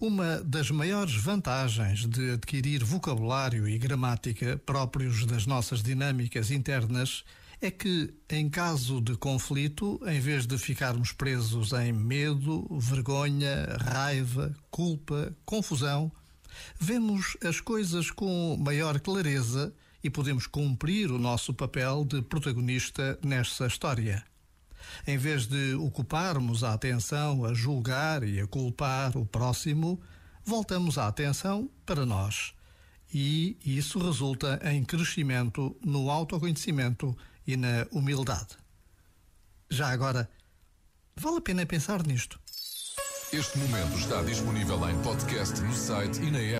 Uma das maiores vantagens de adquirir vocabulário e gramática próprios das nossas dinâmicas internas é que, em caso de conflito, em vez de ficarmos presos em medo, vergonha, raiva, culpa, confusão, vemos as coisas com maior clareza e podemos cumprir o nosso papel de protagonista nesta história. Em vez de ocuparmos a atenção a julgar e a culpar o próximo, voltamos a atenção para nós. E isso resulta em crescimento no autoconhecimento e na humildade. Já agora, vale a pena pensar nisto. Este momento está disponível em podcast no site e na app.